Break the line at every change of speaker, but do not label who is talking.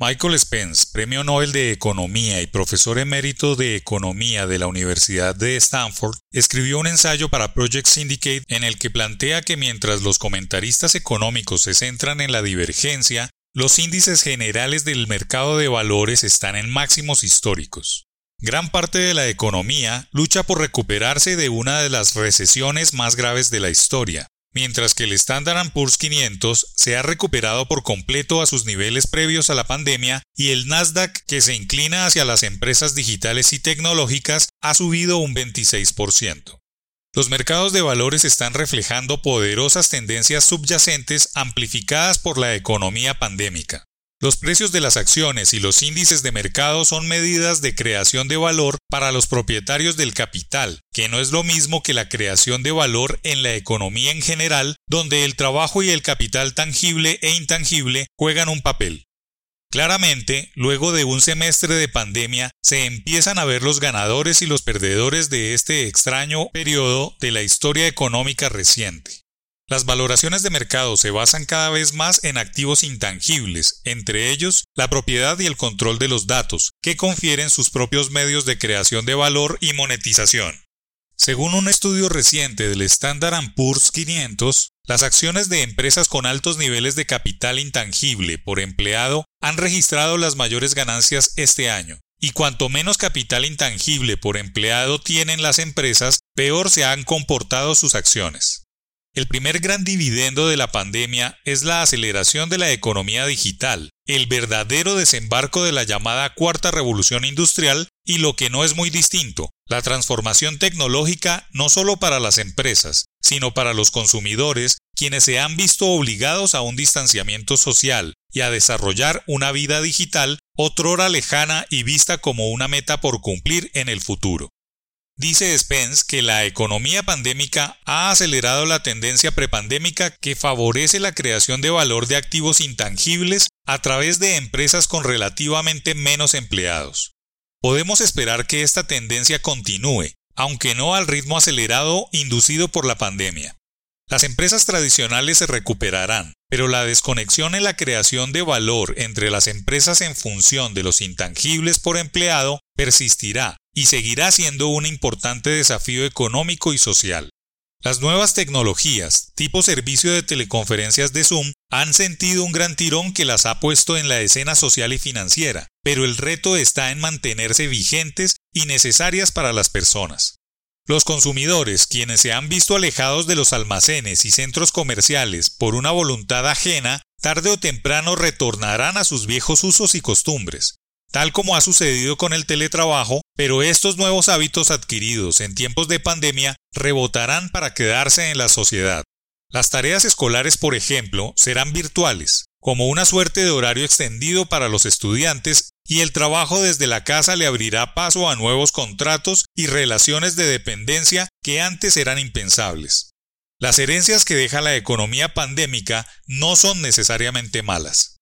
Michael Spence, Premio Nobel de Economía y profesor emérito de Economía de la Universidad de Stanford, escribió un ensayo para Project Syndicate en el que plantea que mientras los comentaristas económicos se centran en la divergencia, los índices generales del mercado de valores están en máximos históricos. Gran parte de la economía lucha por recuperarse de una de las recesiones más graves de la historia, mientras que el Standard Poor's 500 se ha recuperado por completo a sus niveles previos a la pandemia y el Nasdaq, que se inclina hacia las empresas digitales y tecnológicas, ha subido un 26%. Los mercados de valores están reflejando poderosas tendencias subyacentes amplificadas por la economía pandémica. Los precios de las acciones y los índices de mercado son medidas de creación de valor para los propietarios del capital, que no es lo mismo que la creación de valor en la economía en general, donde el trabajo y el capital tangible e intangible juegan un papel. Claramente, luego de un semestre de pandemia, se empiezan a ver los ganadores y los perdedores de este extraño periodo de la historia económica reciente. Las valoraciones de mercado se basan cada vez más en activos intangibles, entre ellos la propiedad y el control de los datos, que confieren sus propios medios de creación de valor y monetización. Según un estudio reciente del Standard Poor's 500, las acciones de empresas con altos niveles de capital intangible por empleado han registrado las mayores ganancias este año, y cuanto menos capital intangible por empleado tienen las empresas, peor se han comportado sus acciones. El primer gran dividendo de la pandemia es la aceleración de la economía digital, el verdadero desembarco de la llamada cuarta revolución industrial y lo que no es muy distinto, la transformación tecnológica no solo para las empresas, sino para los consumidores, quienes se han visto obligados a un distanciamiento social y a desarrollar una vida digital otrora lejana y vista como una meta por cumplir en el futuro. Dice Spence que la economía pandémica ha acelerado la tendencia prepandémica que favorece la creación de valor de activos intangibles a través de empresas con relativamente menos empleados. Podemos esperar que esta tendencia continúe, aunque no al ritmo acelerado inducido por la pandemia. Las empresas tradicionales se recuperarán, pero la desconexión en la creación de valor entre las empresas en función de los intangibles por empleado persistirá y seguirá siendo un importante desafío económico y social. Las nuevas tecnologías, tipo servicio de teleconferencias de Zoom, han sentido un gran tirón que las ha puesto en la escena social y financiera, pero el reto está en mantenerse vigentes y necesarias para las personas. Los consumidores, quienes se han visto alejados de los almacenes y centros comerciales por una voluntad ajena, tarde o temprano retornarán a sus viejos usos y costumbres, tal como ha sucedido con el teletrabajo, pero estos nuevos hábitos adquiridos en tiempos de pandemia rebotarán para quedarse en la sociedad. Las tareas escolares, por ejemplo, serán virtuales, como una suerte de horario extendido para los estudiantes, y el trabajo desde la casa le abrirá paso a nuevos contratos y relaciones de dependencia que antes eran impensables. Las herencias que deja la economía pandémica no son necesariamente malas.